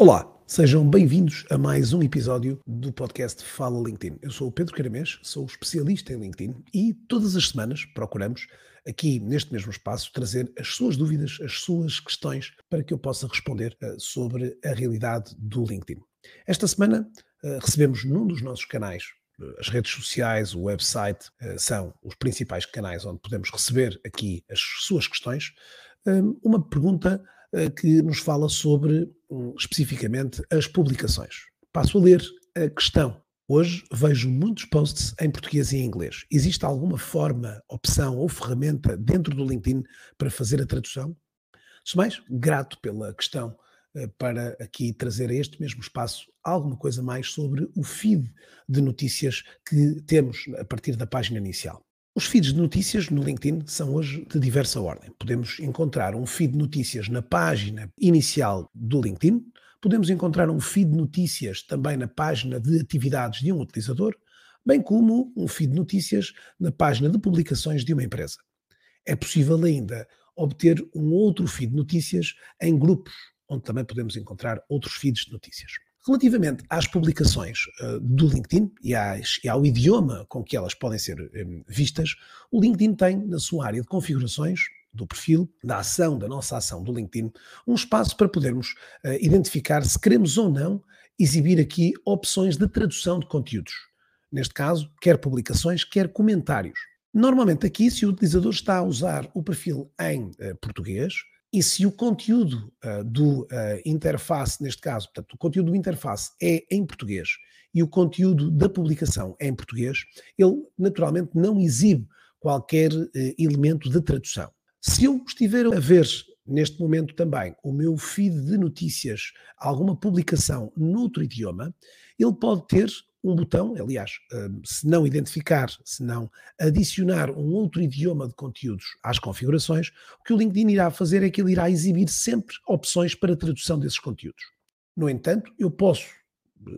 Olá, sejam bem-vindos a mais um episódio do podcast Fala LinkedIn. Eu sou o Pedro Caramês, sou especialista em LinkedIn e todas as semanas procuramos aqui neste mesmo espaço trazer as suas dúvidas, as suas questões para que eu possa responder uh, sobre a realidade do LinkedIn. Esta semana uh, recebemos num dos nossos canais as redes sociais, o website são os principais canais onde podemos receber aqui as suas questões. Uma pergunta que nos fala sobre hum, especificamente as publicações. Passo a ler a questão. Hoje vejo muitos posts em português e em inglês. Existe alguma forma, opção ou ferramenta dentro do LinkedIn para fazer a tradução? Antes mais, grato pela questão eh, para aqui trazer a este mesmo espaço alguma coisa mais sobre o feed de notícias que temos a partir da página inicial. Os feeds de notícias no LinkedIn são hoje de diversa ordem. Podemos encontrar um feed de notícias na página inicial do LinkedIn, podemos encontrar um feed de notícias também na página de atividades de um utilizador, bem como um feed de notícias na página de publicações de uma empresa. É possível ainda obter um outro feed de notícias em grupos, onde também podemos encontrar outros feeds de notícias. Relativamente às publicações uh, do LinkedIn e, às, e, ao idioma com que elas podem ser um, vistas, o LinkedIn tem na sua área de configurações do perfil, da ação, da nossa ação do LinkedIn, um espaço para podermos uh, identificar se queremos ou não exibir aqui opções de tradução de conteúdos. Neste caso, quer publicações, quer comentários. Normalmente aqui, se o utilizador está a usar o perfil em uh, português, e se o conteúdo uh, do uh, interface, neste caso, portanto, o conteúdo do interface é em português e o conteúdo da publicação é em português, ele naturalmente não exibe qualquer uh, elemento de tradução. Se eu estiver a ver neste momento também o meu feed de notícias, alguma publicação noutro idioma, ele pode ter um botão, aliás, hum, se não identificar, se não adicionar um outro idioma de conteúdos às configurações, o que o LinkedIn irá fazer é que ele irá exibir sempre opções para tradução desses conteúdos. No entanto, eu posso,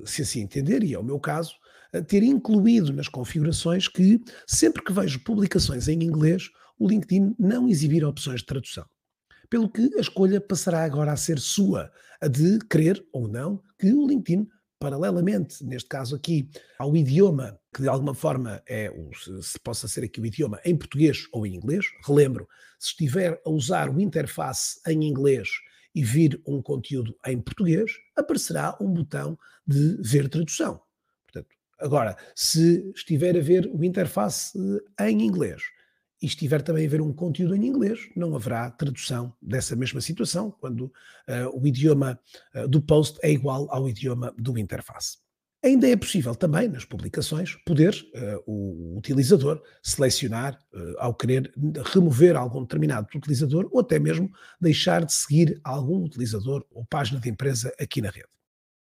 se assim entender, e é o meu caso, eh, ter incluído nas configurações que sempre que vejo publicações em inglês, o LinkedIn não exibir opções de tradução. Pelo que a escolha passará agora a ser sua, a de querer ou não que o LinkedIn paralelamente, neste caso aqui, ao idioma, que de alguma forma é, o, se possa ser aqui o idioma em português ou em inglês, relembro, se estiver a usar o interface em inglês e vir um conteúdo em português, aparecerá um botão de ver tradução. Portanto, agora, se estiver a ver o interface em inglês e estiver também a ver um conteúdo em inglês, não haverá tradução dessa mesma situação, quando uh, o idioma uh, do post é igual ao idioma do interface. Ainda é possível também, nas publicações, poder uh, o utilizador selecionar, ao querer remover algum determinado utilizador, ou até mesmo deixar de seguir algum utilizador ou página de empresa aqui na rede.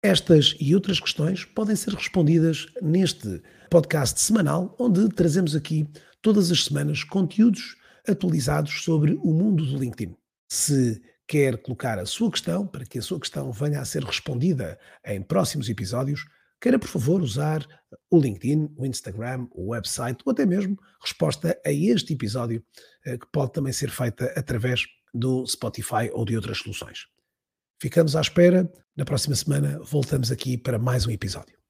Estas e outras questões podem ser respondidas neste podcast semanal, onde trazemos aqui todas as semanas conteúdos atualizados sobre o mundo do LinkedIn. Se quer colocar a sua questão, para que a sua questão venha a ser respondida em próximos episódios, queira por favor usar o LinkedIn, o Instagram, o website ou até mesmo resposta a este episódio, eh, que pode também ser feita através do Spotify ou de outras soluções. Ficamos à espera. Na próxima semana voltamos aqui para mais um episódio.